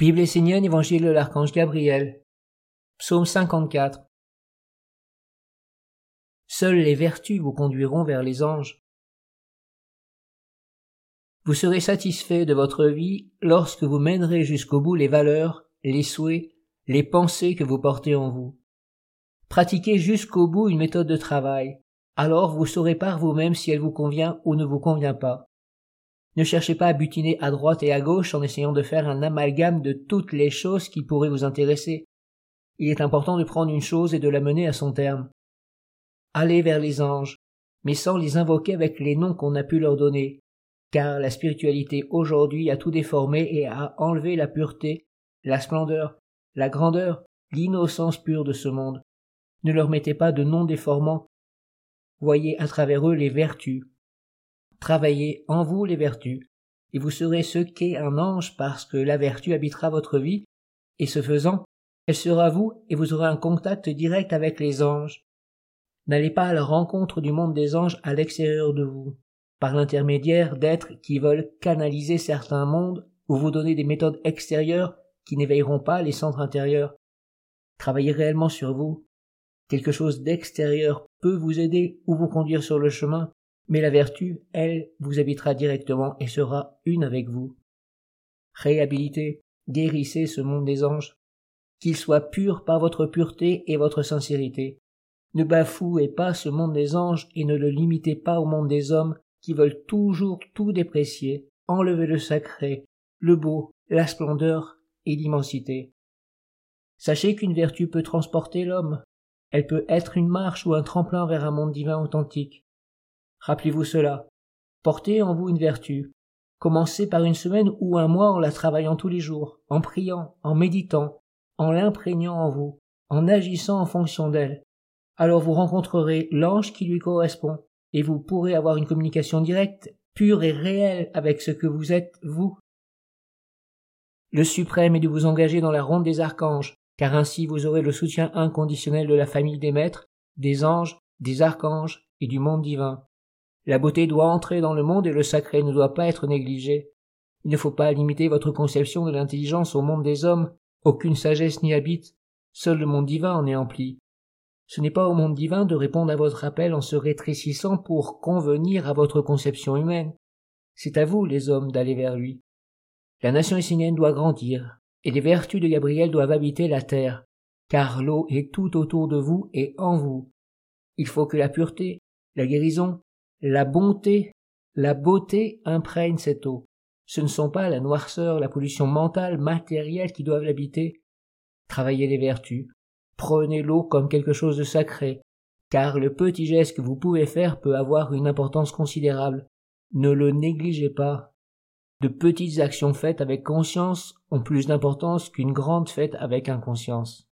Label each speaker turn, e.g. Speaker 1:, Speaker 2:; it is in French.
Speaker 1: Bible essénienne, Évangile de l'archange Gabriel. Psaume 54. Seules les vertus vous conduiront vers les anges. Vous serez satisfait de votre vie lorsque vous mènerez jusqu'au bout les valeurs, les souhaits, les pensées que vous portez en vous. Pratiquez jusqu'au bout une méthode de travail, alors vous saurez par vous-même si elle vous convient ou ne vous convient pas. Ne cherchez pas à butiner à droite et à gauche en essayant de faire un amalgame de toutes les choses qui pourraient vous intéresser. Il est important de prendre une chose et de la mener à son terme. Allez vers les anges, mais sans les invoquer avec les noms qu'on a pu leur donner, car la spiritualité aujourd'hui a tout déformé et a enlevé la pureté, la splendeur, la grandeur, l'innocence pure de ce monde. Ne leur mettez pas de noms déformants. Voyez à travers eux les vertus, Travaillez en vous les vertus, et vous serez ce qu'est un ange parce que la vertu habitera votre vie, et ce faisant, elle sera vous et vous aurez un contact direct avec les anges. N'allez pas à la rencontre du monde des anges à l'extérieur de vous, par l'intermédiaire d'êtres qui veulent canaliser certains mondes ou vous donner des méthodes extérieures qui n'éveilleront pas les centres intérieurs. Travaillez réellement sur vous. Quelque chose d'extérieur peut vous aider ou vous conduire sur le chemin, mais la vertu, elle, vous habitera directement et sera une avec vous. Réhabilitez, guérissez ce monde des anges, qu'il soit pur par votre pureté et votre sincérité. Ne bafouez pas ce monde des anges et ne le limitez pas au monde des hommes qui veulent toujours tout déprécier, enlever le sacré, le beau, la splendeur et l'immensité. Sachez qu'une vertu peut transporter l'homme. Elle peut être une marche ou un tremplin vers un monde divin authentique. Rappelez-vous cela. Portez en vous une vertu. Commencez par une semaine ou un mois en la travaillant tous les jours, en priant, en méditant, en l'imprégnant en vous, en agissant en fonction d'elle. Alors vous rencontrerez l'ange qui lui correspond, et vous pourrez avoir une communication directe, pure et réelle avec ce que vous êtes, vous. Le suprême est de vous engager dans la ronde des archanges, car ainsi vous aurez le soutien inconditionnel de la famille des maîtres, des anges, des archanges et du monde divin. La beauté doit entrer dans le monde et le sacré ne doit pas être négligé. Il ne faut pas limiter votre conception de l'intelligence au monde des hommes. Aucune sagesse n'y habite. Seul le monde divin en est empli. Ce n'est pas au monde divin de répondre à votre appel en se rétrécissant pour convenir à votre conception humaine. C'est à vous, les hommes, d'aller vers lui. La nation essénienne doit grandir, et les vertus de Gabriel doivent habiter la terre, car l'eau est tout autour de vous et en vous. Il faut que la pureté, la guérison, la bonté, la beauté imprègnent cette eau. Ce ne sont pas la noirceur, la pollution mentale, matérielle qui doivent l'habiter. Travaillez les vertus. Prenez l'eau comme quelque chose de sacré, car le petit geste que vous pouvez faire peut avoir une importance considérable. Ne le négligez pas. De petites actions faites avec conscience ont plus d'importance qu'une grande faite avec inconscience.